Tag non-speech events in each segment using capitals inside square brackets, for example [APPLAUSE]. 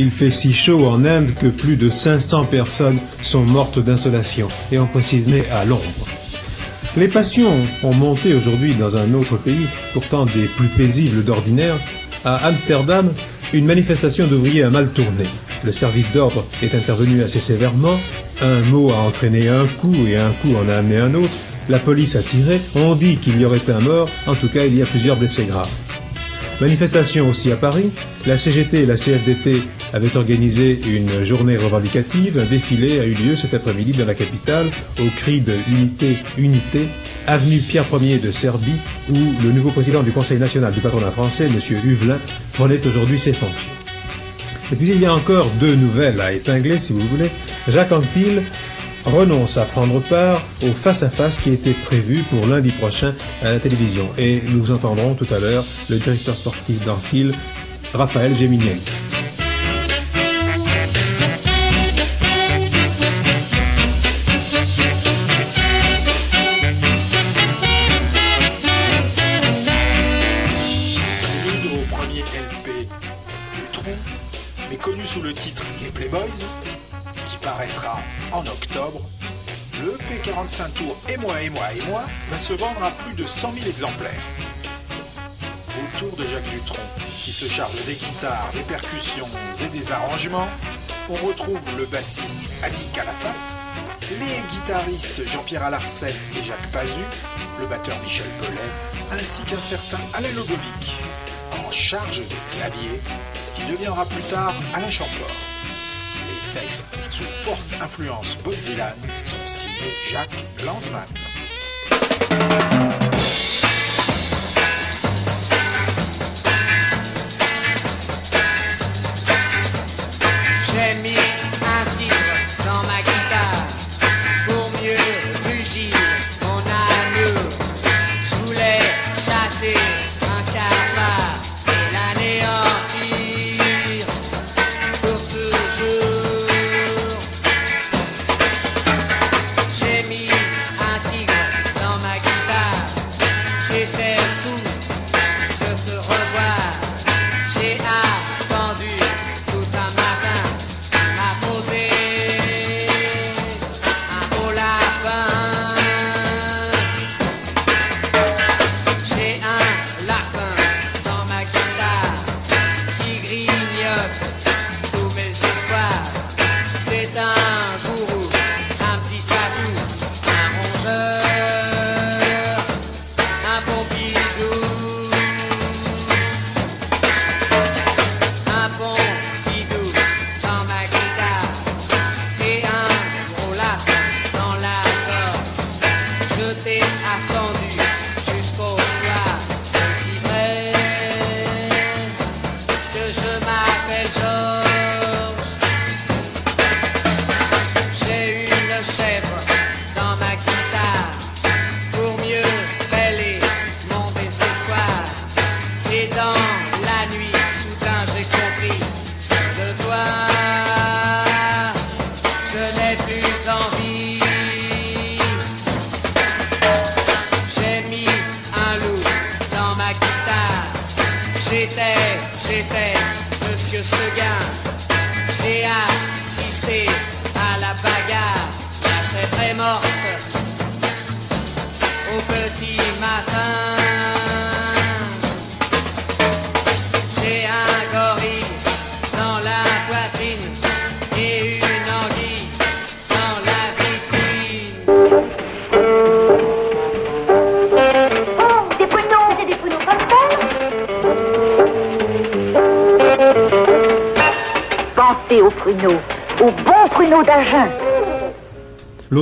Il fait si chaud en Inde que plus de 500 personnes sont mortes d'insolation, et on précise à l'ombre. Les passions ont monté aujourd'hui dans un autre pays, pourtant des plus paisibles d'ordinaire. À Amsterdam, une manifestation d'ouvriers a mal tourné. Le service d'ordre est intervenu assez sévèrement. Un mot a entraîné un coup et un coup en a amené un autre. La police a tiré. On dit qu'il y aurait un mort. En tout cas, il y a plusieurs blessés graves. Manifestation aussi à Paris. La CGT et la CFDT avaient organisé une journée revendicative. Un défilé a eu lieu cet après-midi dans la capitale au cri de Unité, Unité, avenue Pierre Ier de Serbie, où le nouveau président du Conseil national du patronat français, M. Huvelin, prenait aujourd'hui ses fonctions. Et puis il y a encore deux nouvelles à épingler, si vous voulez. Jacques Anquetil renonce à prendre part au face-à-face qui était prévu pour lundi prochain à la télévision. Et nous entendrons tout à l'heure le directeur sportif d'Anquil, Raphaël Géminier. En octobre, le P45 Tour Et moi, et moi, et moi va se vendre à plus de 100 000 exemplaires. Autour de Jacques Dutronc, qui se charge des guitares, des percussions et des arrangements, on retrouve le bassiste Adi Calafat, les guitaristes Jean-Pierre Alarcet et Jacques Pazu, le batteur Michel Pellet, ainsi qu'un certain Alain Lodovic, en charge des claviers, qui deviendra plus tard Alain Chamfort sous forte influence Bob Dylan sont signés Jacques Lanzmann.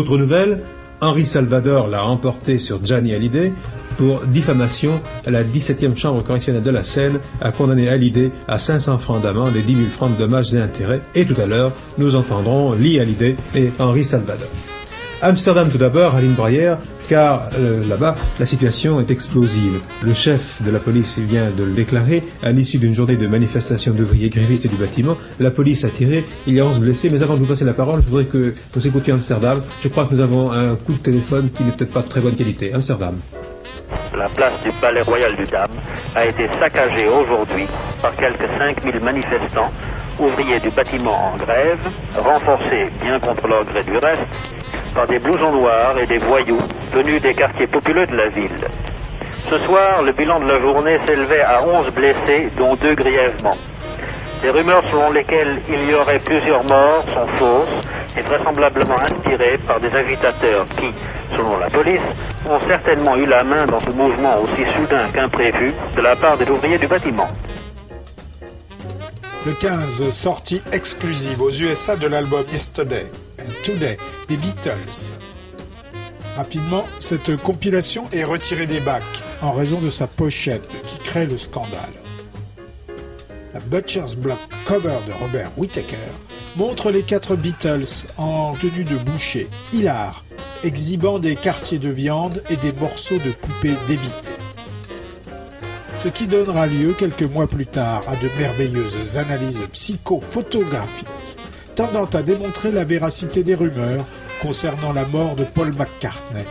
L'autre nouvelle, Henri Salvador l'a emporté sur Gianni Hallyday pour diffamation. La 17e chambre correctionnelle de la Seine a condamné Hallyday à 500 francs d'amende et 10 000 francs de dommages et intérêts. Et tout à l'heure, nous entendrons Lee Hallyday et Henri Salvador. Amsterdam tout d'abord, Aline Braillère, car euh, là-bas, la situation est explosive. Le chef de la police vient de le déclarer. À l'issue d'une journée de manifestation d'ouvriers grévistes du bâtiment, la police a tiré. Il y a 11 blessés. Mais avant de vous passer la parole, je voudrais que vous écoutiez Amsterdam. Je crois que nous avons un coup de téléphone qui n'est peut-être pas de très bonne qualité. Amsterdam. La place du Palais Royal du Dam a été saccagée aujourd'hui par quelques 5000 manifestants, ouvriers du bâtiment en grève, renforcés, bien contre leur du reste, par des blousons noirs et des voyous des quartiers populeux de la ville. Ce soir, le bilan de la journée s'élevait à 11 blessés, dont deux grièvement. Des rumeurs selon lesquelles il y aurait plusieurs morts sont fausses et vraisemblablement inspirées par des agitateurs qui, selon la police, ont certainement eu la main dans ce mouvement aussi soudain qu'imprévu de la part des ouvriers du bâtiment. Le 15, sortie exclusive aux USA de l'album Yesterday and Today des Beatles. Rapidement, cette compilation est retirée des bacs en raison de sa pochette qui crée le scandale. La Butcher's Block cover de Robert Whittaker montre les quatre Beatles en tenue de boucher, hilar, exhibant des quartiers de viande et des morceaux de poupées débitées. Ce qui donnera lieu quelques mois plus tard à de merveilleuses analyses psychophotographiques tendant à démontrer la véracité des rumeurs concernant la mort de Paul McCartney,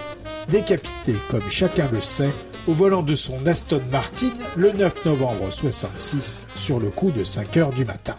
décapité, comme chacun le sait, au volant de son Aston Martin le 9 novembre 66 sur le coup de 5 heures du matin.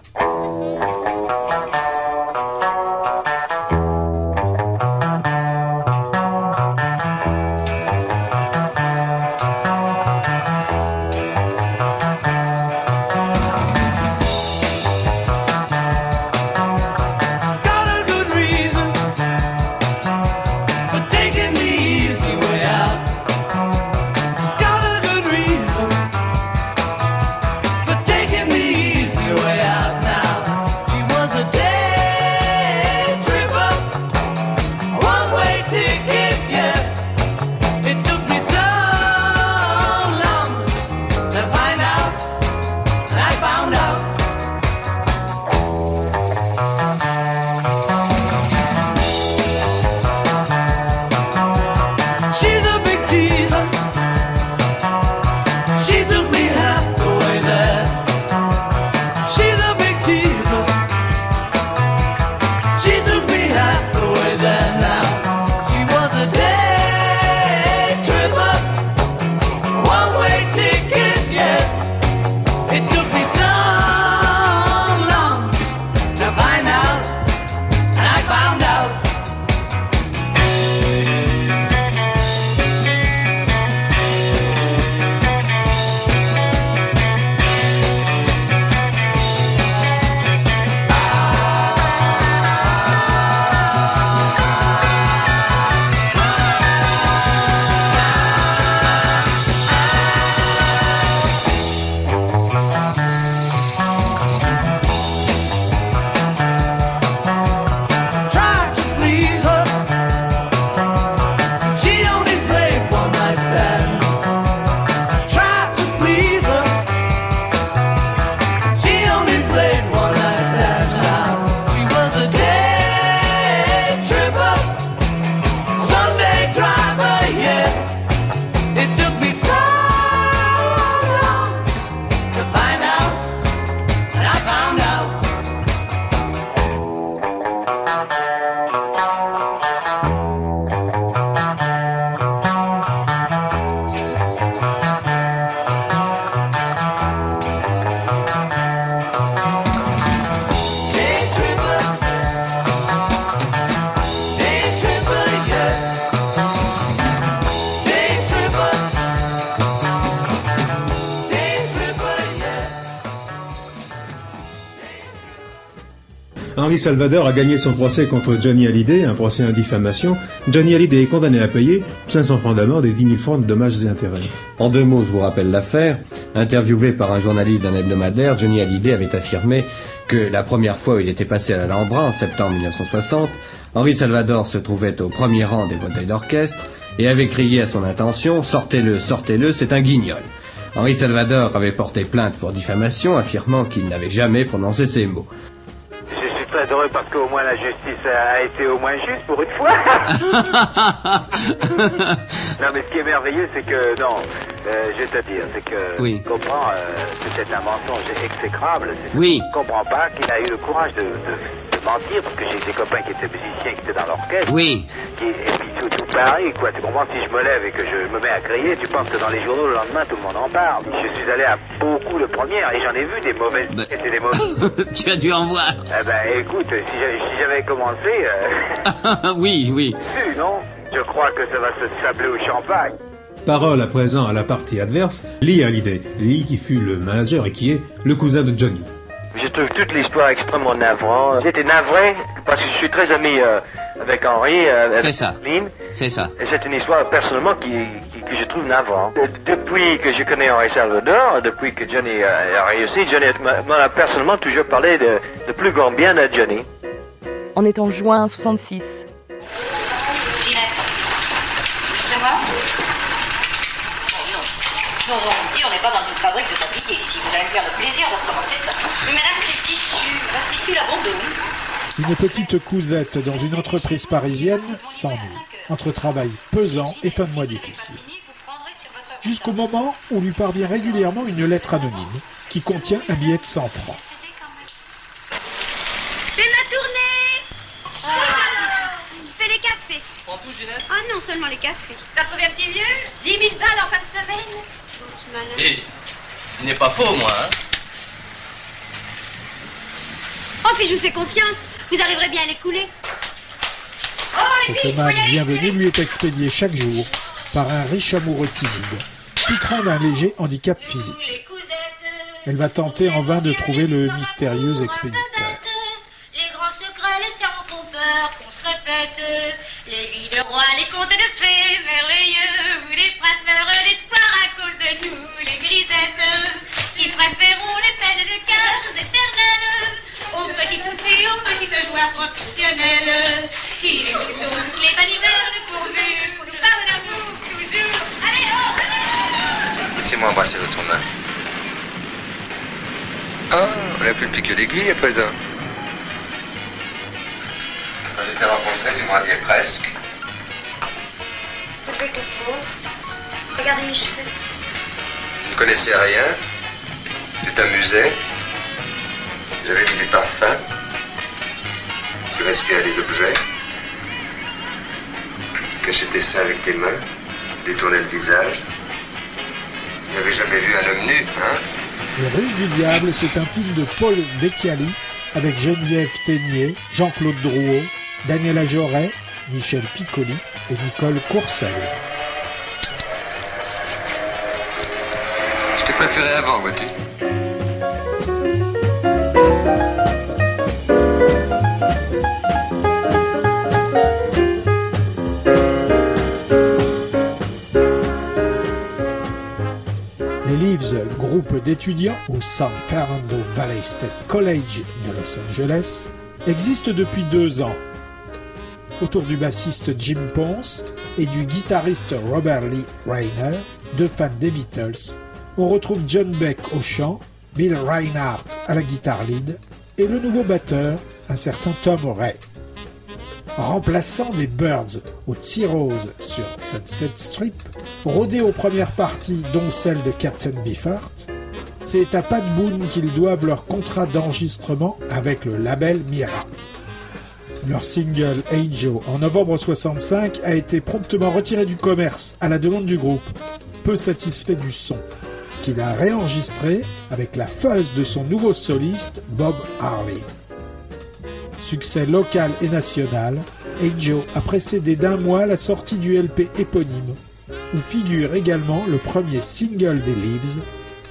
Henri Salvador a gagné son procès contre Johnny Hallyday, un procès en diffamation. Johnny Hallyday est condamné à payer 500 francs d'amende et 10 000 francs de dommages et intérêts. En deux mots, je vous rappelle l'affaire. Interviewé par un journaliste d'un hebdomadaire, Johnny Hallyday avait affirmé que la première fois où il était passé à l'Alhambra, en septembre 1960, Henri Salvador se trouvait au premier rang des fauteuils d'orchestre et avait crié à son intention « Sortez-le, sortez-le, c'est un guignol ». Henri Salvador avait porté plainte pour diffamation, affirmant qu'il n'avait jamais prononcé ces mots. Heureux parce qu'au moins la justice a été au moins juste pour une fois. [LAUGHS] non, mais ce qui est merveilleux, c'est que, non, euh, je vais te dire, c'est que, Oui. tu comprends, euh, c'était un mensonge exécrable. Oui. Je comprends pas qu'il a eu le courage de mentir parce que j'ai des copains qui étaient musiciens, qui étaient dans l'orchestre. Oui. Qui, et puis tout, tout pareil, quoi. Tu comprends, si je me lève et que je me mets à crier, tu penses que dans les journaux le lendemain, tout le monde en parle. Je suis allé à beaucoup de premières et j'en ai vu des mauvaises. Ben. C'était des mauvaises. [LAUGHS] tu as dû en voir. Eh ben, écoute, si j'avais, si commencé, euh, [LAUGHS] oui, oui. tu, non? Je crois que ça va se sabler au champagne. Parole à présent à la partie adverse, Lee Hallyday. Lee qui fut le manager et qui est le cousin de Johnny. Je trouve toute l'histoire extrêmement navrante. J'étais navré parce que je suis très ami euh, avec Henri, euh, avec C'est ça. Lynn. C'est ça. Et c'est une histoire personnellement qui, qui- que je trouve navrante. De- depuis que je connais Henri Salvador, depuis que Johnny euh, a réussi, Johnny m'a personnellement toujours parlé de, de plus grand bien de Johnny. On est en juin 66. Non. Non, non, on dit, on n'est pas dans une fabrique de tabliers ici. Vous allez me faire le plaisir de recommencer ça. Mais madame, c'est le tissu. Le tissu, l'abandonne. Une petite cousette dans une entreprise parisienne s'ennuie, entre travail pesant et fin de mois difficile. Jusqu'au moment où lui parvient régulièrement une lettre anonyme qui contient un billet de 100 francs. C'est ma tournée Je fais les cafés. Prends tout, Ginette Ah non, seulement les cafés. T'as trouvé un petit vieux? 10 000 balles en fin de semaine Il n'est pas faux, moi, hein Oh, puis je vous fais confiance. Vous arriverez bien à les couler. Oh, Cette aller bienvenue lui est expédiée chaque jour par un riche amoureux timide, souffrant d'un léger handicap physique. Elle va tenter en vain de trouver le mystérieux expéditeur. Les grands secrets, les serments trompeurs qu'on se répète. Les vies de rois, les contes de fées merveilleux. Où les allez Laissez-moi embrasser votre main. Ah, on n'a plus de piqûre d'aiguille à présent. Quand je t'ai rencontré, tu m'en disais presque. Confondre Regardez mes cheveux. Tu ne connaissais rien. Tu t'amusais. J'avais mis du parfum. Tu respirais les objets. Tu cachais tes seins avec tes mains. Détournais le visage. N'avais jamais vu un homme nu, hein Le Russe du Diable, c'est un film de Paul Vecchiali avec Geneviève Ténier, Jean-Claude Drouot, Daniela Joret, Michel Piccoli et Nicole Courcelles. Je t'ai préféré avant, vois-tu Leaves, groupe d'étudiants au San Fernando Valley State College de Los Angeles, existent depuis deux ans. Autour du bassiste Jim Ponce et du guitariste Robert Lee Rayner, deux fans des Beatles, on retrouve John Beck au chant, Bill Reinhardt à la guitare lead et le nouveau batteur, un certain Tom Ray. Remplaçant des Birds au T-Rose sur Sunset Strip, rodé aux premières parties dont celle de Captain Beefheart, c'est à Pat Boone qu'ils doivent leur contrat d'enregistrement avec le label Mira. Leur single Angel en novembre 65 a été promptement retiré du commerce à la demande du groupe, peu satisfait du son, qu'il a réenregistré avec la fuzz de son nouveau soliste Bob Harley. Succès local et national, Angel a précédé d'un mois la sortie du LP éponyme, où figure également le premier single des Leaves,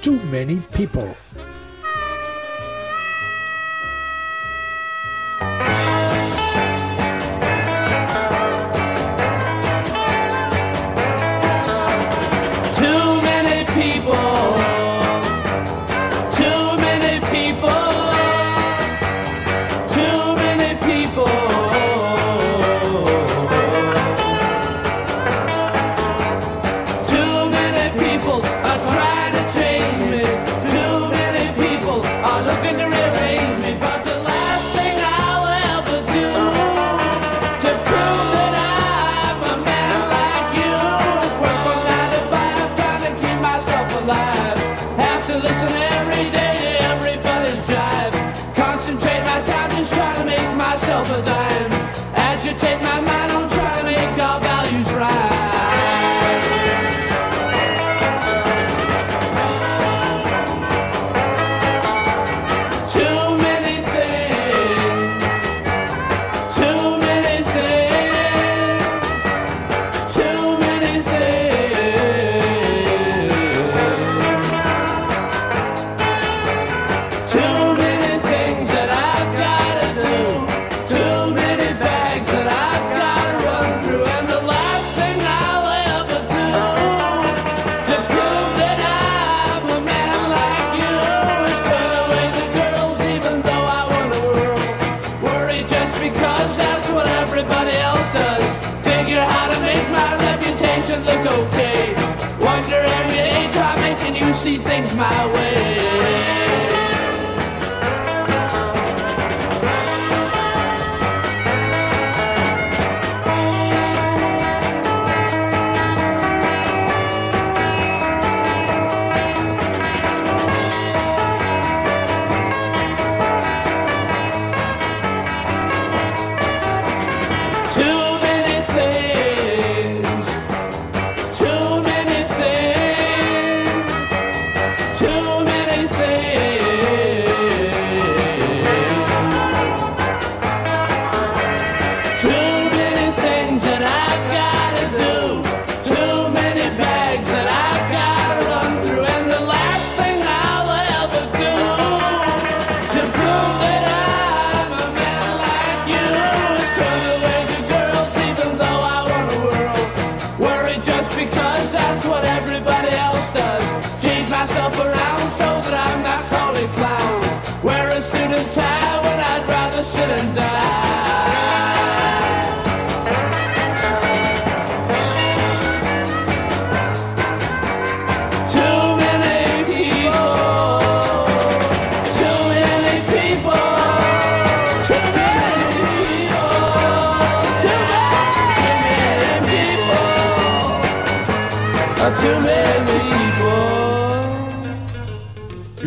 Too Many People.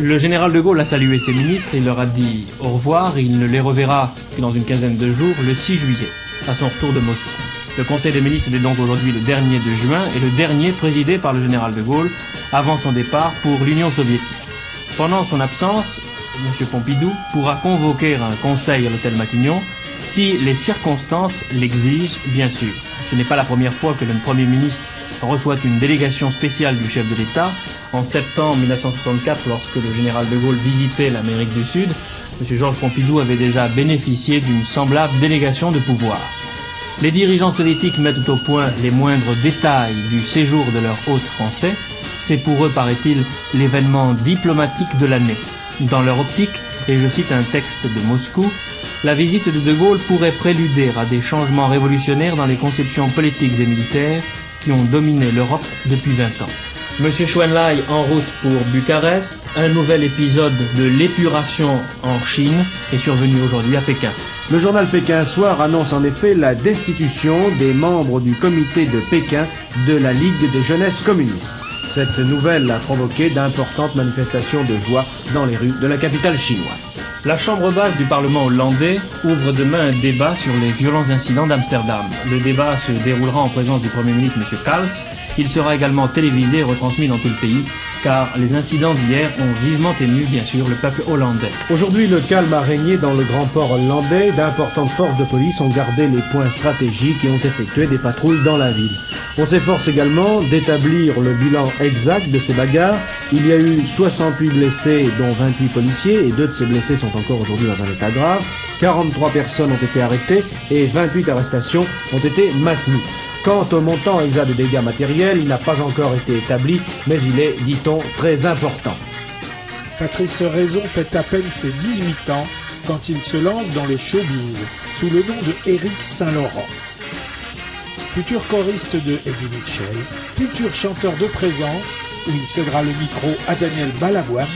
Le général de Gaulle a salué ses ministres, il leur a dit au revoir il ne les reverra que dans une quinzaine de jours, le 6 juillet, à son retour de Moscou. Le Conseil des ministres est donc aujourd'hui le dernier de juin et le dernier présidé par le général de Gaulle avant son départ pour l'Union soviétique. Pendant son absence, M. Pompidou pourra convoquer un conseil à l'hôtel Matignon si les circonstances l'exigent, bien sûr. Ce n'est pas la première fois que le Premier ministre reçoit une délégation spéciale du chef de l'État. En septembre 1964, lorsque le général de Gaulle visitait l'Amérique du Sud, M. Georges Pompidou avait déjà bénéficié d'une semblable délégation de pouvoir. Les dirigeants soviétiques mettent au point les moindres détails du séjour de leur hôte français. C'est pour eux, paraît-il, l'événement diplomatique de l'année. Dans leur optique, et je cite un texte de Moscou, la visite de De Gaulle pourrait préluder à des changements révolutionnaires dans les conceptions politiques et militaires qui ont dominé l'Europe depuis 20 ans. Monsieur Schwenlai en route pour Bucarest, un nouvel épisode de l'épuration en Chine est survenu aujourd'hui à Pékin. Le journal Pékin Soir annonce en effet la destitution des membres du comité de Pékin de la Ligue des jeunesses communistes. Cette nouvelle a provoqué d'importantes manifestations de joie dans les rues de la capitale chinoise. La Chambre basse du Parlement hollandais ouvre demain un débat sur les violents incidents d'Amsterdam. Le débat se déroulera en présence du Premier ministre M. Kals. Il sera également télévisé et retransmis dans tout le pays, car les incidents d'hier ont vivement ému, bien sûr, le peuple hollandais. Aujourd'hui, le calme a régné dans le grand port hollandais. D'importantes forces de police ont gardé les points stratégiques et ont effectué des patrouilles dans la ville. On s'efforce également d'établir le bilan exact de ces bagarres. Il y a eu 68 blessés, dont 28 policiers, et deux de ces blessés sont encore aujourd'hui dans un état grave. 43 personnes ont été arrêtées et 28 arrestations ont été maintenues. Quant au montant exact des dégâts matériels, il n'a pas encore été établi, mais il est, dit-on, très important. Patrice Raison fait à peine ses 18 ans quand il se lance dans le showbiz sous le nom de Éric Saint-Laurent. Futur choriste de Eddie Mitchell, futur chanteur de présence, où il cédera le micro à Daniel Balavoine,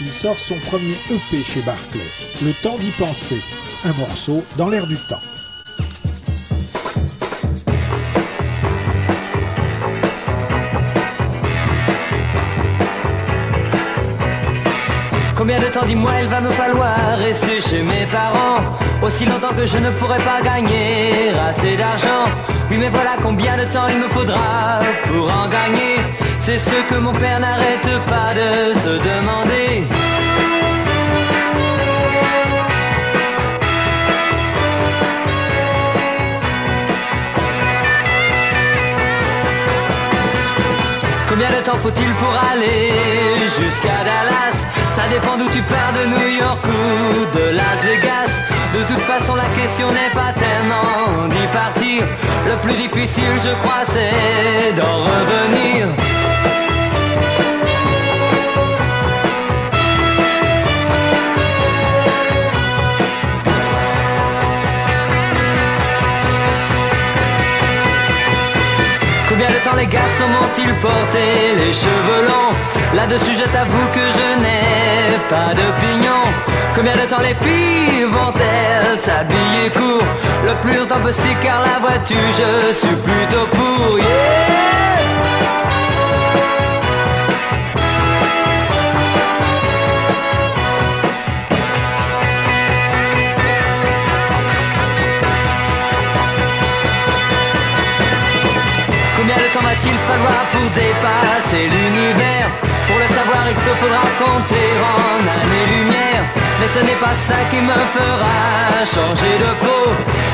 il sort son premier EP chez Barclay. Le temps d'y penser, un morceau dans l'air du temps. Combien de temps, dis-moi, il va me falloir rester chez mes parents Aussi longtemps que je ne pourrai pas gagner assez d'argent Oui, mais voilà combien de temps il me faudra pour en gagner C'est ce que mon père n'arrête pas de se demander Combien de temps faut-il pour aller jusqu'à Dallas? Ça dépend d'où tu pars, de New York ou de Las Vegas. De toute façon, la question n'est pas tellement d'y partir. Le plus difficile, je crois, c'est d'en revenir. M'ont-ils porté les cheveux longs. Là-dessus je t'avoue que je n'ai pas d'opinion Combien de temps les filles vont-elles s'habiller court? Le plus longtemps possible car la voiture je suis plutôt pour Va-t-il falloir pour dépasser l'univers Pour le savoir, il te faudra compter en années-lumière. Mais ce n'est pas ça qui me fera changer de peau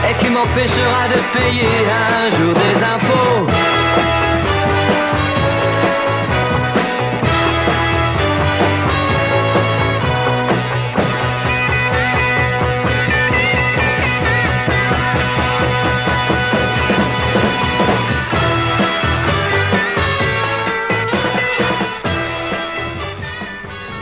et qui m'empêchera de payer un jour des impôts.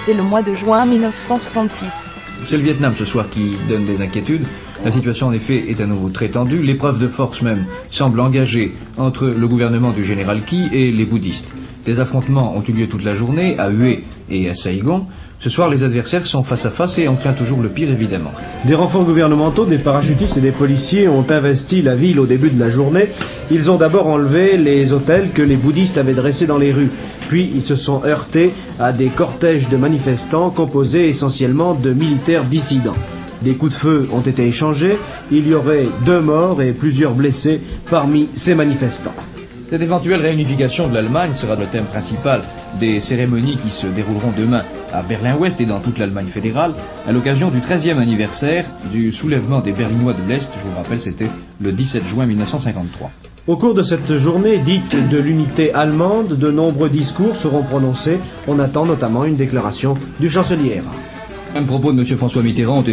C'est le mois de juin 1966. C'est le Vietnam ce soir qui donne des inquiétudes. La situation en effet est à nouveau très tendue. L'épreuve de force même semble engagée entre le gouvernement du général Ki et les bouddhistes. Des affrontements ont eu lieu toute la journée à Hue et à Saigon. Ce soir, les adversaires sont face à face et on craint toujours le pire évidemment. Des renforts gouvernementaux, des parachutistes et des policiers ont investi la ville au début de la journée. Ils ont d'abord enlevé les hôtels que les bouddhistes avaient dressés dans les rues. Puis ils se sont heurtés à des cortèges de manifestants composés essentiellement de militaires dissidents. Des coups de feu ont été échangés. Il y aurait deux morts et plusieurs blessés parmi ces manifestants. Cette éventuelle réunification de l'Allemagne sera le thème principal des cérémonies qui se dérouleront demain à Berlin-Ouest et dans toute l'Allemagne fédérale, à l'occasion du 13e anniversaire du soulèvement des Berlinois de l'Est. Je vous rappelle, c'était le 17 juin 1953. Au cours de cette journée dite de l'unité allemande, de nombreux discours seront prononcés. On attend notamment une déclaration du chancelier. Mêmes propos de M. François Mitterrand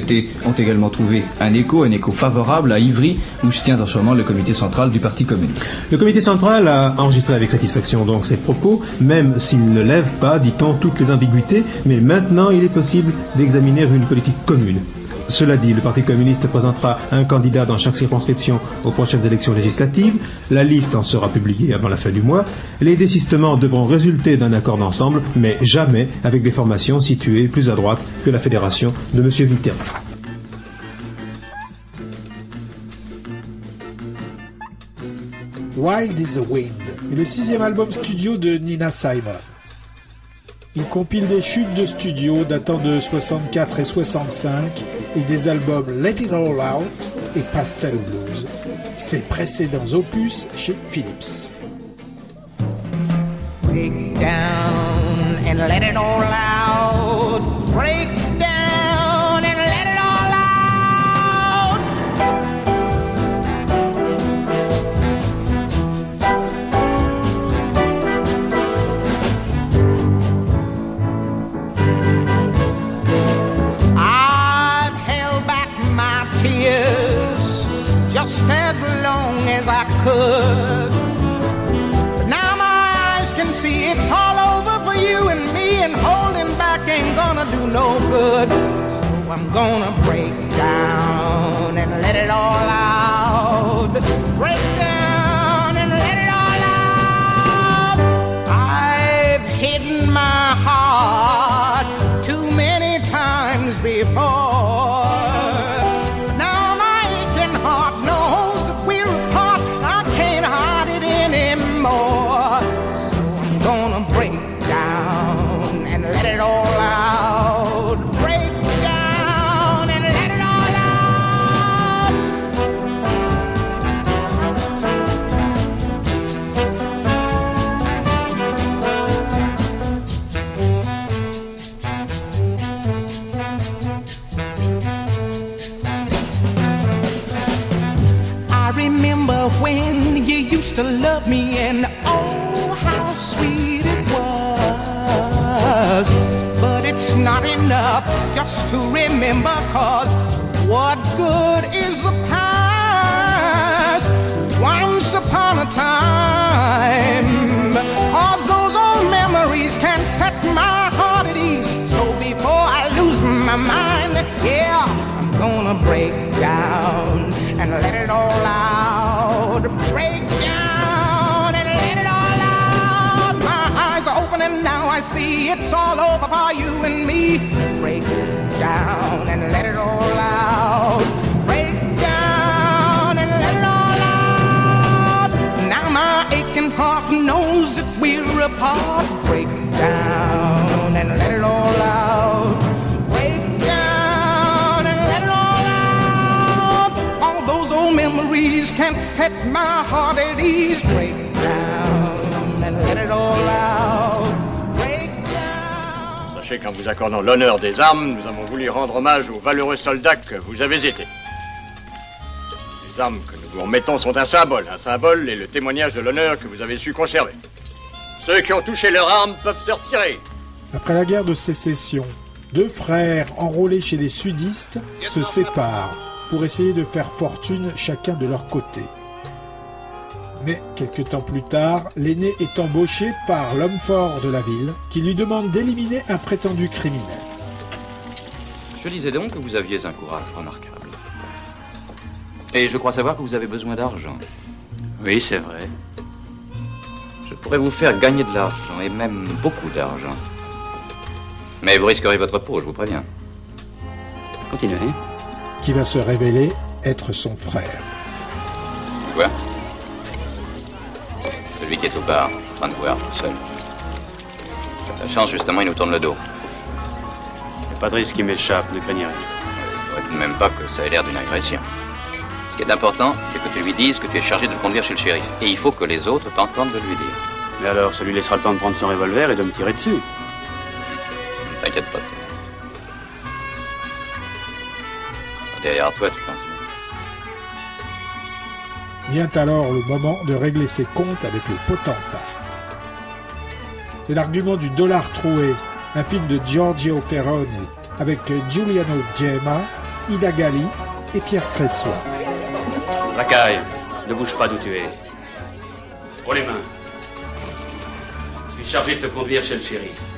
ont, également trouvé un écho, un écho favorable à Ivry, où se tient en ce moment le comité central du Parti communiste. Le comité central a enregistré avec satisfaction donc ces propos, même s'il ne lève pas, dit-on, toutes les ambiguïtés, mais maintenant il est possible d'examiner une politique commune. Cela dit, le Parti communiste présentera un candidat dans chaque circonscription aux prochaines élections législatives. La liste en sera publiée avant la fin du mois. Les désistements devront résulter d'un accord d'ensemble, mais jamais avec des formations situées plus à droite que la fédération de M. Mitterrand. Wild is the Wind le sixième album studio de Nina Simon. Il compile des chutes de studio datant de 64 et 65 et des albums Let It All Out et Pastel Blues, ses précédents opus chez Philips. I'm gonna break down and let it all out. Me and oh how sweet it was. But it's not enough just to remember cause what good is the past? Once upon a time, all those old memories can set my heart at ease. So before I lose my mind, yeah, I'm gonna break down and let it all out. Break down see it's all over for you and me. Break down and let it all out. Break down and let it all out. Now my aching heart knows that we're apart. Break down and let it all out. Break down and let it all out. All those old memories can't set my heart at ease. Break down and let it all out. Sachez qu'en vous accordant l'honneur des armes, nous avons voulu rendre hommage aux valeureux soldats que vous avez été. Les armes que nous vous remettons sont un symbole. Un symbole est le témoignage de l'honneur que vous avez su conserver. Ceux qui ont touché leurs armes peuvent se retirer. Après la guerre de sécession, deux frères enrôlés chez les sudistes se séparent pour essayer de faire fortune chacun de leur côté. Mais quelques temps plus tard, l'aîné est embauché par l'homme fort de la ville qui lui demande d'éliminer un prétendu criminel. Je disais donc que vous aviez un courage remarquable. Et je crois savoir que vous avez besoin d'argent. Oui, c'est vrai. Je pourrais vous faire gagner de l'argent, et même beaucoup d'argent. Mais vous risquerez votre peau, je vous préviens. Continuez. Qui va se révéler être son frère. Quoi? Celui qui est au bar, en train de boire, seul. La chance, justement, il nous tourne le dos. Il n'y a pas de risque qui m'échappe, ne craignez rien. Il faudrait tout de même pas que ça ait l'air d'une agression. Ce qui est important, c'est que tu lui dises que tu es chargé de le conduire chez le shérif. Et il faut que les autres t'entendent de lui dire. Mais alors, ça lui laissera le temps de prendre son revolver et de me tirer dessus. Ne t'inquiète pas de ça. Derrière toi, tu penses. Vient alors le moment de régler ses comptes avec le potentat. C'est l'argument du dollar troué, un film de Giorgio Ferroni avec Giuliano Gemma, Ida Gali et Pierre Cressois. Racaille, ne bouge pas d'où tu es. Pour les mains. Je suis chargé de te conduire chez le shérif.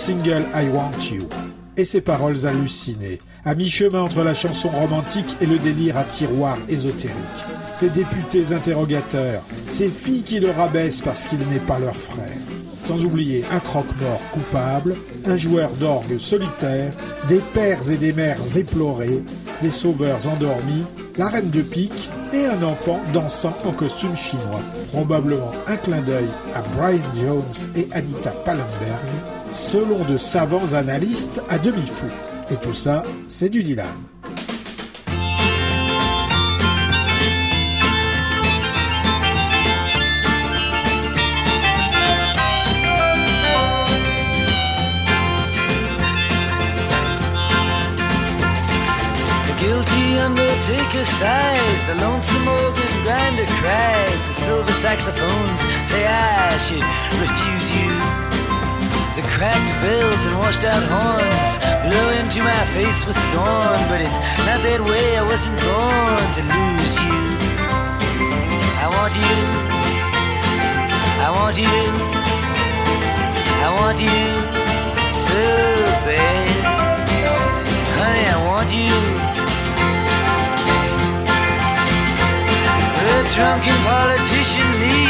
Single I Want You et ses paroles hallucinées, à mi-chemin entre la chanson romantique et le délire à tiroir ésotérique. Ces députés interrogateurs, ces filles qui le rabaissent parce qu'il n'est pas leur frère. Sans oublier un croque-mort coupable, un joueur d'orgue solitaire, des pères et des mères éplorés, des sauveurs endormis, la reine de pique et un enfant dansant en costume chinois. Probablement un clin d'œil à Brian Jones et Anita Pallenberg, selon de savants analystes à demi-fous. Et tout ça, c'est du Dylan. Undertaker sighs, the lonesome organ grinder cries, the silver saxophones say I should refuse you. The cracked bells and washed out horns blow into my face with scorn, but it's not that way, I wasn't born to lose you. I want you, I want you, I want you so bad. Honey, I want you. The drunken politician leaps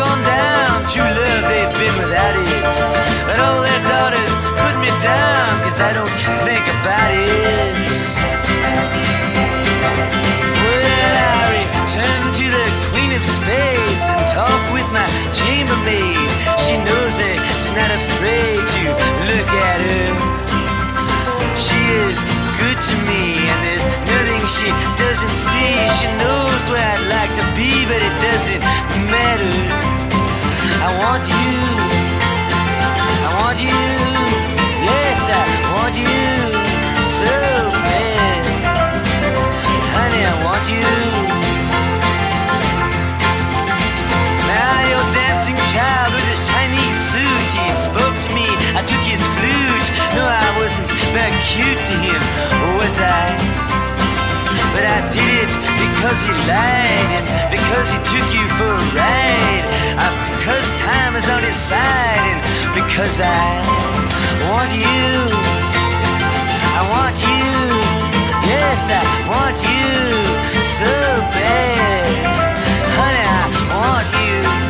Gone down. True love, they've been without it. But all their daughters put me down, cause I don't think about it. Well, I return to the Queen of Spades and talk with my chambermaid. She knows that she's not afraid to look at her. She is good to me, and there's nothing she doesn't see. She knows where I'd like to be, but it doesn't matter. I want you. I want you. Yes, I want you so bad. Honey, I want you. Now your dancing child with his Chinese suit, he spoke to me. I took his flute. No, I wasn't very cute to him, was I? But I did it because he lied and because he took you for a ride. Uh, because time is on his side and because I want you. I want you. Yes, I want you so bad. Honey, I want you.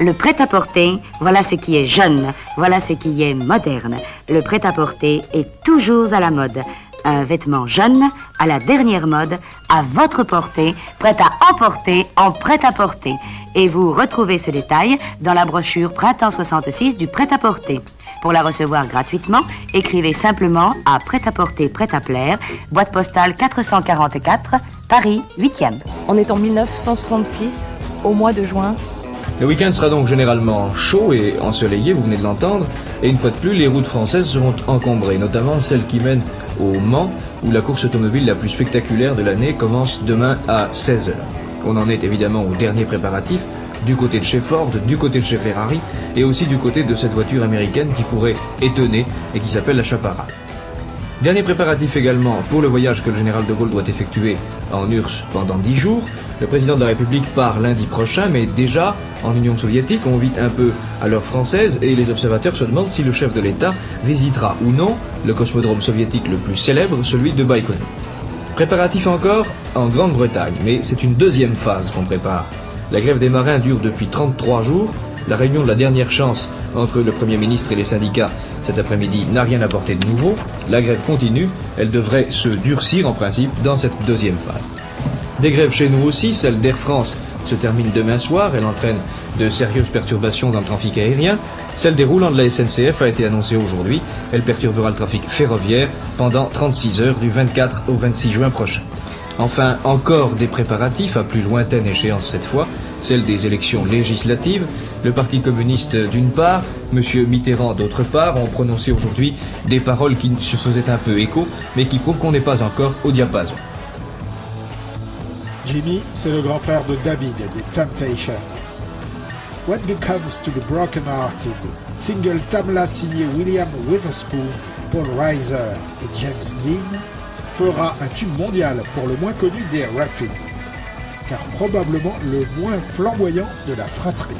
Le prêt-à-porter, voilà ce qui est jeune, voilà ce qui est moderne. Le prêt-à-porter est toujours à la mode. Un vêtement jeune, à la dernière mode, à votre portée, prêt à emporter en prêt-à-porter. Et vous retrouvez ce détail dans la brochure Printemps 66 du prêt-à-porter. Pour la recevoir gratuitement, écrivez simplement à Prêt-à-porter Prêt-à-plaire, boîte postale 444, Paris 8e. On est en 1966, au mois de juin. Le week-end sera donc généralement chaud et ensoleillé, vous venez de l'entendre, et une fois de plus, les routes françaises seront encombrées, notamment celles qui mènent au Mans, où la course automobile la plus spectaculaire de l'année commence demain à 16h. On en est évidemment au dernier préparatif, du côté de chez Ford, du côté de chez Ferrari, et aussi du côté de cette voiture américaine qui pourrait étonner et qui s'appelle la Chaparral. Dernier préparatif également pour le voyage que le général de Gaulle doit effectuer en URSS pendant 10 jours. Le président de la République part lundi prochain, mais déjà, en Union soviétique, on vit un peu à l'heure française et les observateurs se demandent si le chef de l'État visitera ou non le cosmodrome soviétique le plus célèbre, celui de Baïkonour. Préparatif encore en Grande-Bretagne, mais c'est une deuxième phase qu'on prépare. La grève des marins dure depuis 33 jours. La réunion de la dernière chance entre le Premier ministre et les syndicats cet après-midi n'a rien apporté de nouveau. La grève continue. Elle devrait se durcir en principe dans cette deuxième phase. Des grèves chez nous aussi. Celle d'Air France se termine demain soir. Elle entraîne de sérieuses perturbations dans le trafic aérien. Celle des roulants de la SNCF a été annoncée aujourd'hui. Elle perturbera le trafic ferroviaire pendant 36 heures du 24 au 26 juin prochain. Enfin, encore des préparatifs à plus lointaine échéance cette fois, celle des élections législatives. Le Parti communiste d'une part, M. Mitterrand d'autre part, ont prononcé aujourd'hui des paroles qui se faisaient un peu écho, mais qui prouvent qu'on n'est pas encore au diapason. Jimmy, c'est le grand frère de David des Temptations. What Becomes to the Broken Hearted, single Tamla signé William Witherspoon, Paul Reiser et James Dean, fera un tube mondial pour le moins connu des Raffin, car probablement le moins flamboyant de la fratrie.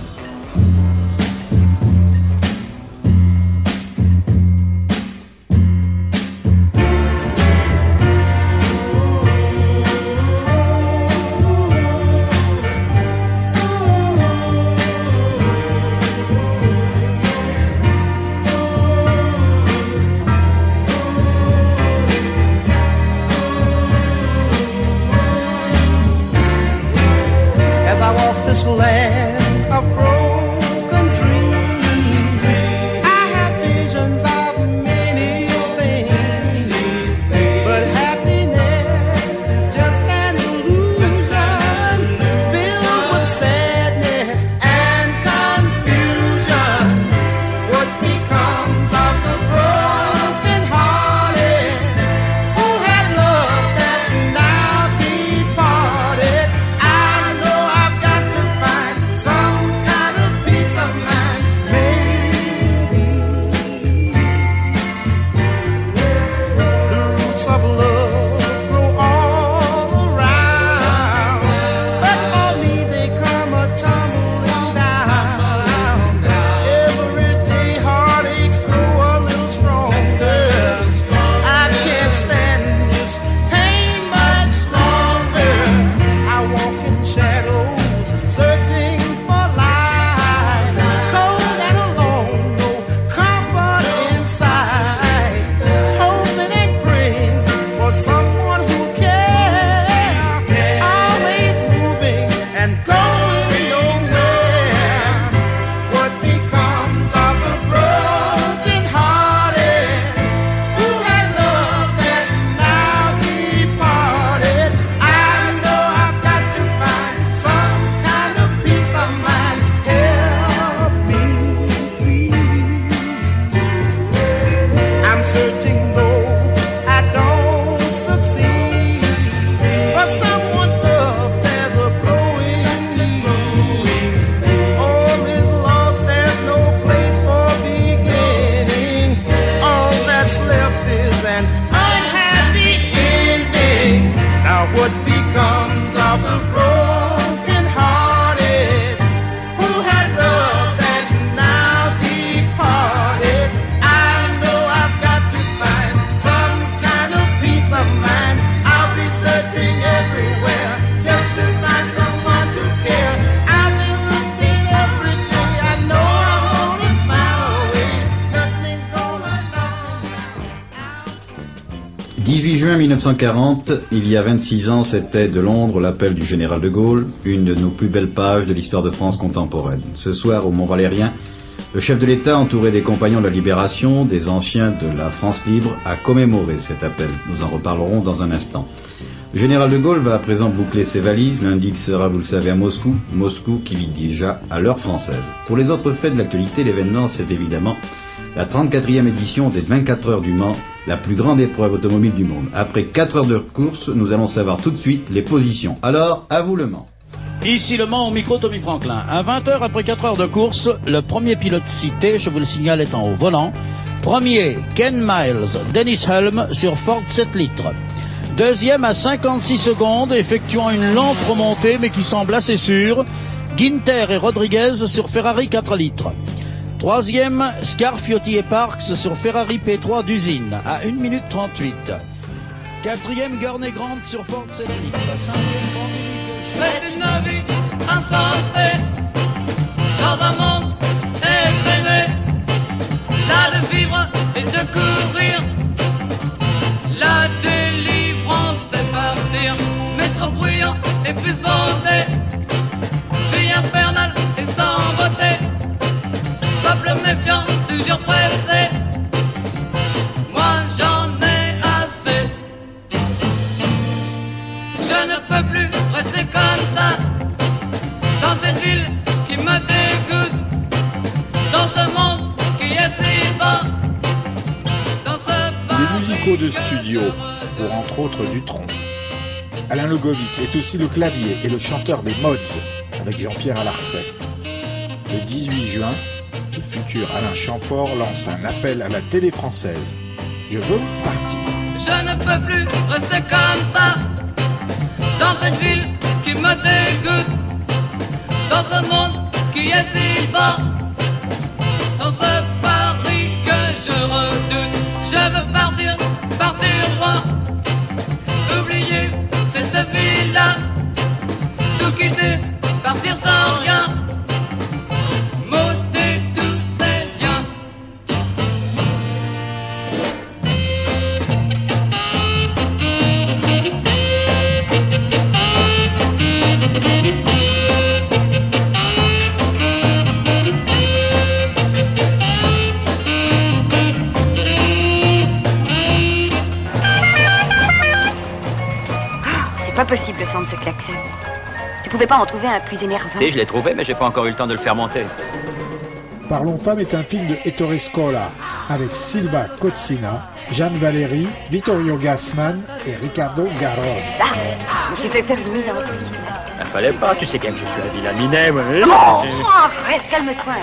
1940, il y a 26 ans, c'était de Londres l'appel du général de Gaulle, une de nos plus belles pages de l'histoire de France contemporaine. Ce soir, au Mont-Valérien, le chef de l'État, entouré des compagnons de la Libération, des anciens de la France libre, a commémoré cet appel. Nous en reparlerons dans un instant. Le général de Gaulle va à présent boucler ses valises. Lundi, il sera, vous le savez, à Moscou. Moscou qui vit déjà à l'heure française. Pour les autres faits de l'actualité, l'événement, c'est évidemment la 34e édition des 24 heures du Mans, la plus grande épreuve automobile du monde. Après 4 heures de course, nous allons savoir tout de suite les positions. Alors, à vous le Mans. Ici le Mans au micro Tommy Franklin. À 20h après 4 heures de course, le premier pilote cité, je vous le signale, étant au volant. Premier, Ken Miles, Dennis Helm sur Ford 7 litres. Deuxième à 56 secondes, effectuant une lente remontée mais qui semble assez sûre, Ginter et Rodriguez sur Ferrari 4 litres. Troisième, Scarfiotti et Parks sur Ferrari P3 d'usine à 1 minute 38. Quatrième, Gurney Grant sur Ford 7 litres. Cinquième, Bandit C'est une vie insensée dans un monde effréné. Là de vivre et de courir. La délivrance c'est partir, mais trop bruyant et plus bandé. De studio, pour entre autres Dutronc. Alain Logovic est aussi le clavier et le chanteur des Mods, avec Jean-Pierre Alarcet. Le 18 juin, le futur Alain Chamfort lance un appel à la télé française. Je veux partir. Je ne peux plus rester comme ça Dans cette ville qui me dégoûte Dans ce monde qui est si bas Oublier cette ville-là. Tout quitter, partir sans rien pas possible le son de ce klaxon. Tu pouvais pas en trouver un plus énervant Si, je l'ai trouvé, mais j'ai pas encore eu le temps de le faire monter. Parlons Femmes est un film de Ettore Scola avec Silva Cozzina, Jeanne Valéry, Vittorio Gassman et Riccardo Garrone. Ah, je me suis fait faire une mise en. Il fallait pas, tu sais quand même que je suis un vilain minet, moi. Oh, arrête, calme-toi.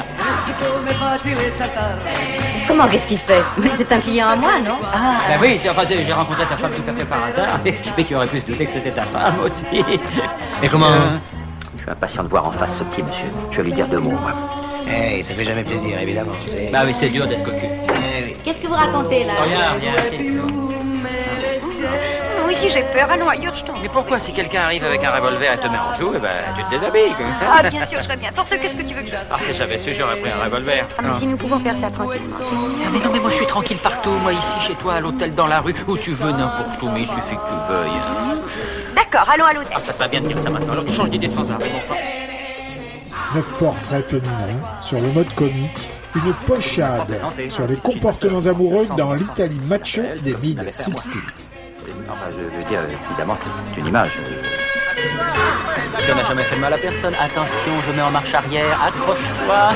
Comment qu'est-ce qu'il fait? Mais c'est un client à moi, non? Ah, Ben oui, j'ai enfin, j'ai rencontré sa femme tout à fait par hasard, [LAUGHS] mais qui aurait pu se douter que c'était ta femme aussi. [LAUGHS] Et comment? Euh, Je suis impatient de voir en face ce petit monsieur. Je vais lui dire deux mots, moi. Eh, ça fait jamais plaisir, évidemment. c'est- Bah oui, c'est dur d'être cocu. Qu'est-ce que vous racontez là? Regarde, regarde. Si j'ai peur, allons ailleurs, je t'en Mais pourquoi, si quelqu'un arrive avec un revolver et te met en joue, eh ben, tu te déshabilles. quoi. Ah, bien sûr, je serais bien. Pour ce, qu'est-ce que tu veux que je fasse? Ah, si j'avais su, j'aurais pris un revolver. Ah, mais si nous pouvons faire ça tranquillement. Ah, mais non, mais moi je suis tranquille partout, moi ici, chez toi, à l'hôtel, dans la rue, où tu veux, n'importe où, mais il suffit que tu veuilles. hein. D'accord, allons à l'hôtel. Ah, ça te va bien de dire ça maintenant, alors change d'idée sans arrêt. Neuf portraits féminins sur le mode comique, une pochade sur les comportements amoureux dans l'Italie macho des mid-60s. Enfin, je veux dire, évidemment, c'est une image. Ça n'a jamais fait de mal à personne. Attention, je mets en marche arrière, accroche-toi.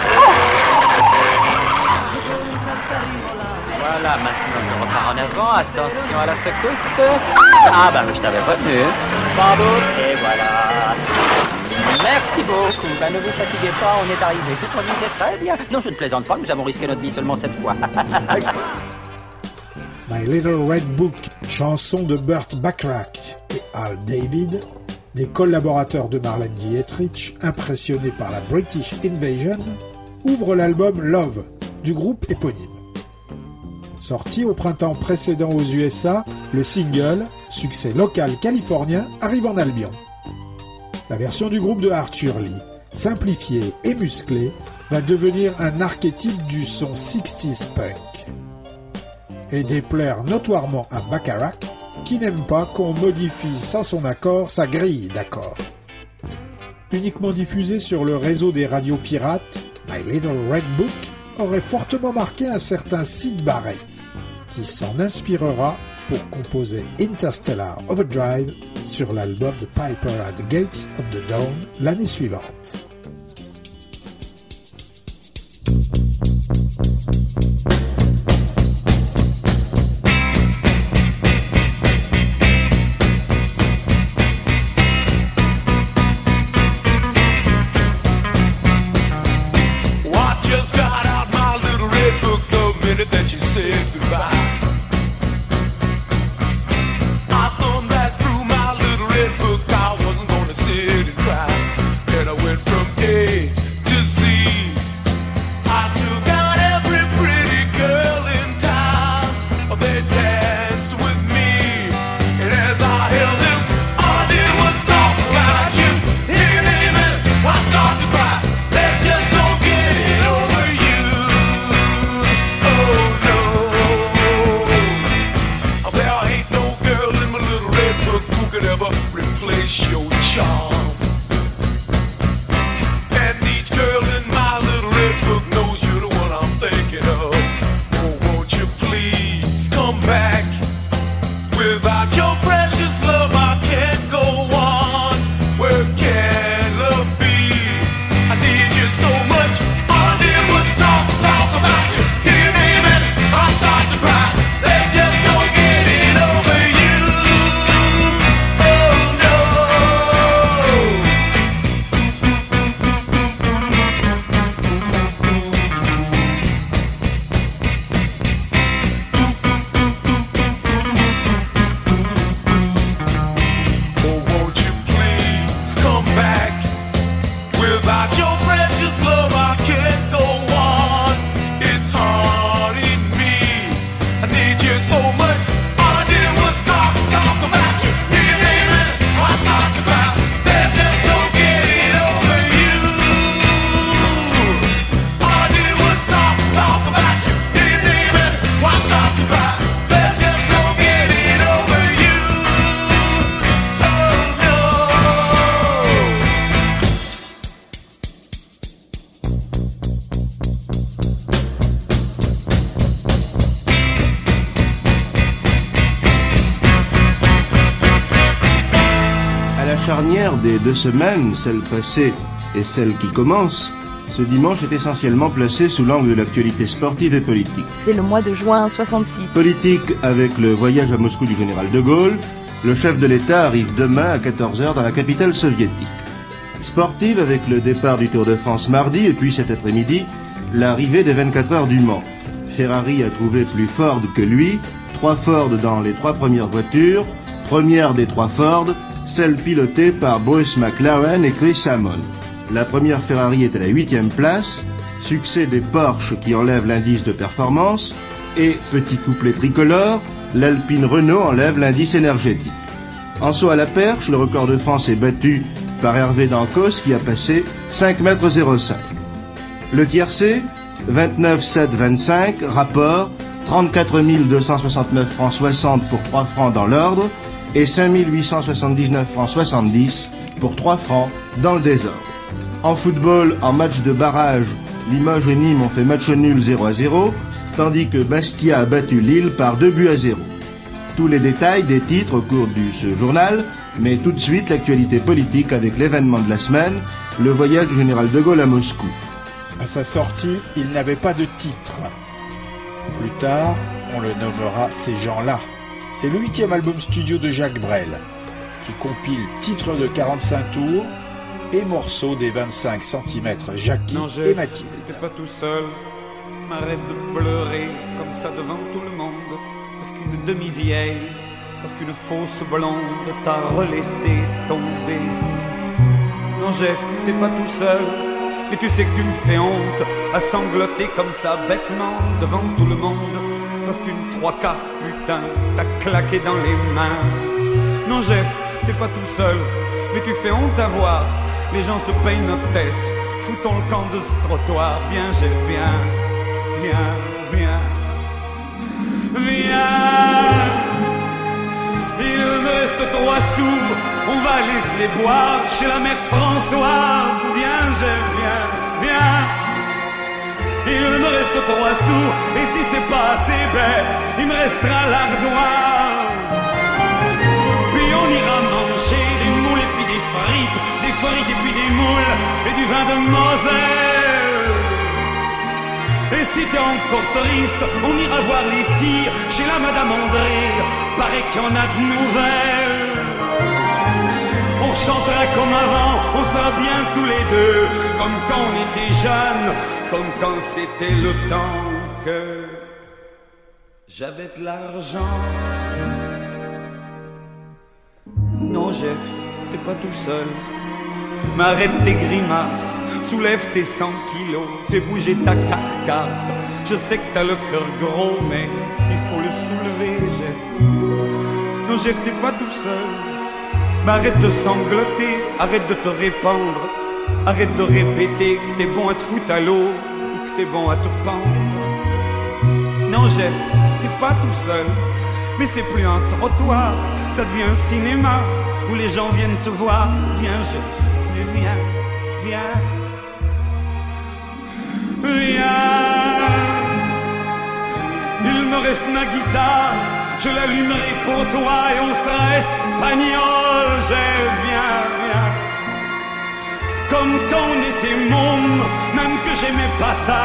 Voilà, maintenant je repars en avant, attention à la secousse. Ah bah je t'avais retenu. Bravo, et voilà. Merci beaucoup. Ben, ne vous fatiguez pas, on est arrivé. Tout conduisait très bien. Non, je ne plaisante pas, nous avons risqué notre vie seulement cette fois. [LAUGHS] My Little Red Book, chanson de Burt Bacharach et Al David, des collaborateurs de Marlène Dietrich, impressionnés par la British Invasion, ouvre l'album Love du groupe éponyme. Sorti au printemps précédent aux USA, le single, succès local californien, arrive en Albion. La version du groupe de Arthur Lee, simplifiée et musclée, va devenir un archétype du son 60s punk. Et déplaire notoirement à Bacharach, qui n'aime pas qu'on modifie sans son accord sa grille d'accords. Uniquement diffusé sur le réseau des radios pirates, My Little Red Book aurait fortement marqué un certain Sid Barrett, qui s'en inspirera pour composer Interstellar Overdrive sur l'album de Piper at the Gates of the Dawn l'année suivante. Semaines, celle passée et celle qui commence, ce dimanche est essentiellement placé sous l'angle de l'actualité sportive et politique. C'est le mois de juin 66. Politique avec le voyage à Moscou du général de Gaulle, le chef de l'État arrive demain à 14h dans la capitale soviétique. Sportive avec le départ du Tour de France mardi et puis cet après-midi, l'arrivée des 24 heures du Mans. Ferrari a trouvé plus Ford que lui, trois Ford dans les trois premières voitures, première des trois Ford, celle pilotée par Bruce McLaren et Chris Hammond. La première Ferrari est à la huitième place, succès des Porsche qui enlèvent l'indice de performance, et petit couplet tricolore, l'Alpine Renault enlève l'indice énergétique. En saut à la perche, le record de France est battu par Hervé Dancos qui a passé 5 mètres 05. Le tiercé, 29 7 25, rapport 34 269 francs 60 pour 3 francs dans l'ordre et 5 879 francs 70 pour 3 francs dans le désordre. En football, en match de barrage, Limoges et Nîmes ont fait match nul 0 à 0, tandis que Bastia a battu Lille par 2 buts à 0. Tous les détails des titres au cours de ce journal, mais tout de suite l'actualité politique avec l'événement de la semaine, le voyage du général de Gaulle à Moscou. À sa sortie, il n'avait pas de titre. Plus tard, on le nommera Ces gens-là. C'est le huitième album studio de Jacques Brel, qui compile titres de 45 tours et morceaux des 25 cm Jackie Non, je et Mathilde. pas tout seul. M'arrête de pleurer comme ça devant tout le monde. parce qu'une demi-vieille, parce qu'une fausse blonde t'a relaissé tomber. Non, Jeff, t'es pas tout seul, et tu sais que tu me fais honte à sangloter comme ça bêtement devant tout le monde, qu'une trois quarts putain t'a claqué dans les mains. Non, Jeff, t'es pas tout seul, mais tu fais honte à voir. Les gens se payent notre tête sous ton camp de ce trottoir. Viens, Jeff, viens, viens, viens, viens. Il reste trois sous, on va aller se les boire chez la mère Françoise. Viens, Jeff, viens. Il me reste trois sous, et si c'est pas assez bête, il me restera l'ardoise. Puis on ira manger des moules et puis des frites, des frites et puis des moules, et du vin de Moselle. Et si t'es encore triste, on ira voir les filles chez la Madame André, paraît qu'il y en a de nouvelles. On chantera comme avant, on sera bien tous les deux, comme quand on était jeunes, comme quand c'était le temps que j'avais de l'argent. Non, Jeff, t'es pas tout seul. Mais arrête tes grimaces, soulève tes 100 kilos, fais bouger ta carcasse. Je sais que t'as le cœur gros, mais il faut le soulever, Jeff. Non, Jeff, t'es pas tout seul. Mais arrête de sangloter, arrête de te répandre, arrête de répéter que t'es bon à te foutre à l'eau que t'es bon à te pendre. Non, Jeff, t'es pas tout seul. Mais c'est plus un trottoir, ça devient un cinéma où les gens viennent te voir. Viens, Jeff, viens, viens, viens. Il me reste ma guitare, je l'allumerai pour toi et on sera espagnol. Jeff. Comme quand on était môme, même que j'aimais pas ça,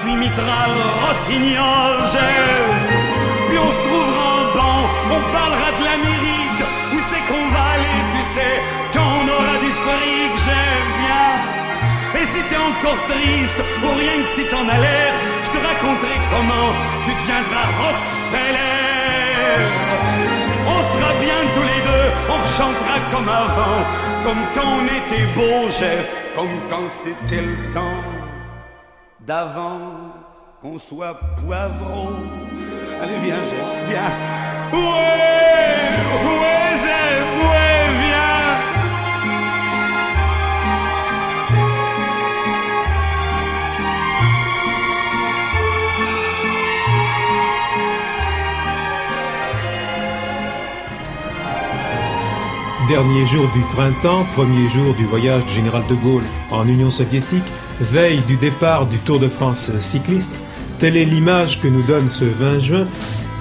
tu imiteras le rossignol. Puis on se trouvera en banc, on parlera de l'Amérique, où c'est qu'on va aller, tu sais, quand on aura du fric, j'aime bien. Et si t'es encore triste, ou rien que si t'en as l'air, je te raconterai comment tu deviendras Rockefeller. On sera bien tous les deux, on chantera comme avant, comme quand on était beau, Jeff, comme quand c'était le temps d'avant qu'on soit poivron. Allez, viens, Jeff, viens. Ouais, ouais, Dernier jour du printemps, premier jour du voyage du général de Gaulle en Union soviétique, veille du départ du Tour de France cycliste, telle est l'image que nous donne ce 20 juin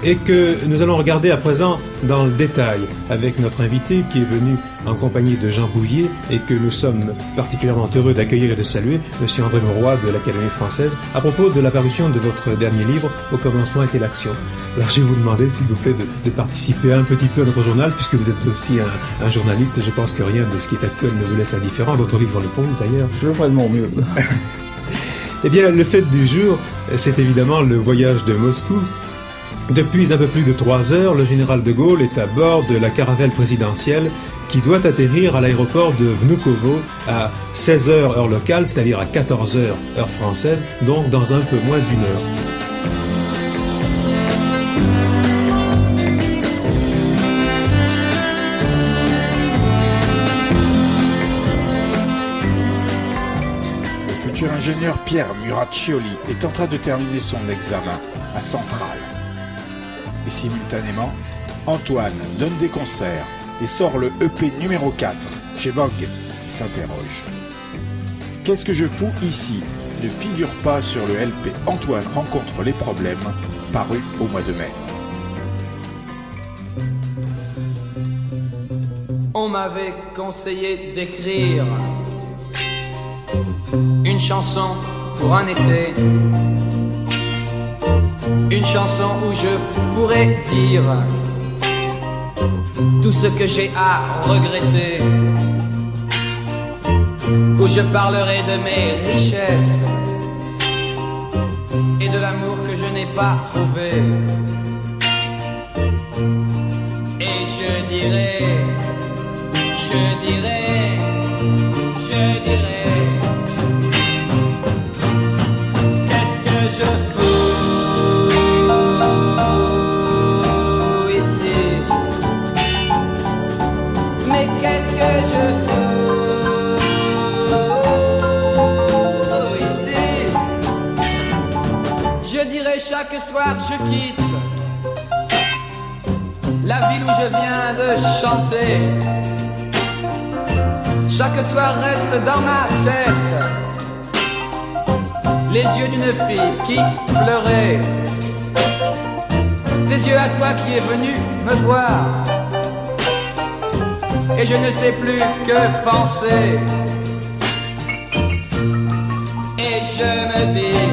et que nous allons regarder à présent dans le détail avec notre invité qui est venu en compagnie de Jean Bouvier et que nous sommes particulièrement heureux d'accueillir et de saluer, Monsieur André Mauroy de l'Académie française, à propos de la parution de votre dernier livre, Au commencement était l'action. Alors je vais vous demander, s'il vous plaît, de, de participer un petit peu à notre journal, puisque vous êtes aussi un, un journaliste. Je pense que rien de ce qui est actuel ne vous laisse indifférent. Votre livre le prouve d'ailleurs. Je ferai de mon mieux. [LAUGHS] Eh bien, le fait du jour, c'est évidemment le voyage de Moscou. Depuis un peu plus de trois heures, le général de Gaulle est à bord de la caravelle présidentielle qui doit atterrir à l'aéroport de Vnukovo à 16h heure locale, c'est-à-dire à 14h heure française, donc dans un peu moins d'une heure. Le futur ingénieur Pierre Muraccioli est en train de terminer son examen à Centrale. Et simultanément, Antoine donne des concerts et sort le EP numéro 4 chez Vogue. S'interroge. Qu'est-ce que je fous ici? Ne figure pas sur le LP Antoine rencontre les problèmes, paru au mois de mai. On m'avait conseillé d'écrire une chanson pour un été. Une chanson où je pourrais dire tout ce que j'ai à regretter. Où je parlerai de mes richesses et de l'amour que je n'ai pas trouvé. Et je dirais, je dirais, je dirais, fous ici Je dirais chaque soir je quitte la ville où je viens de chanter. Chaque soir reste dans ma tête les yeux d'une fille qui pleurait. Tes yeux à toi qui est venu me voir. Et je ne sais plus que penser. Et je me dis,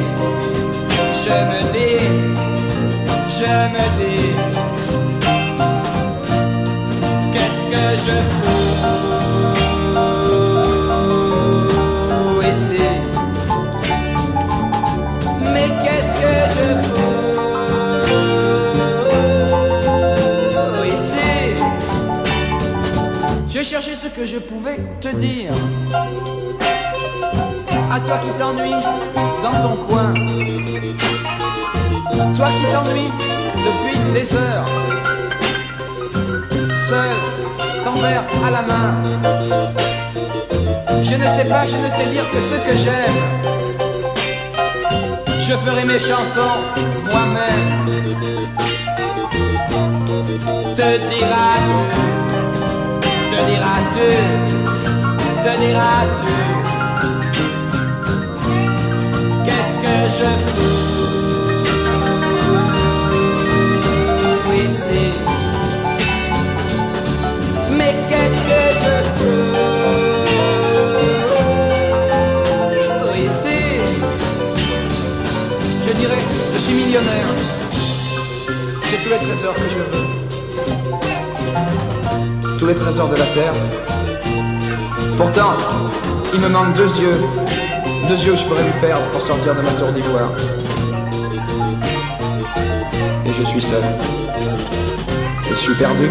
je me dis, je me dis. Qu'est-ce que je fous? Que je pouvais te dire À toi qui t'ennuies dans ton coin Toi qui t'ennuies depuis des heures seul, ton verre à la main. Je ne sais pas, je ne sais dire que ce que j'aime. Je ferai mes chansons moi-même. Te diras-tu, te diras-tu, te diras-tu. Qu'est-ce que je fous ici? Mais qu'est-ce que je fous ici? Je dirais, je suis millionnaire. J'ai tous les trésors que je veux. Tous les trésors de la terre. Pourtant, il me manque deux yeux. Deux yeux où je pourrais me perdre pour sortir de ma tour d'ivoire. Et je suis seul. Je suis perdu.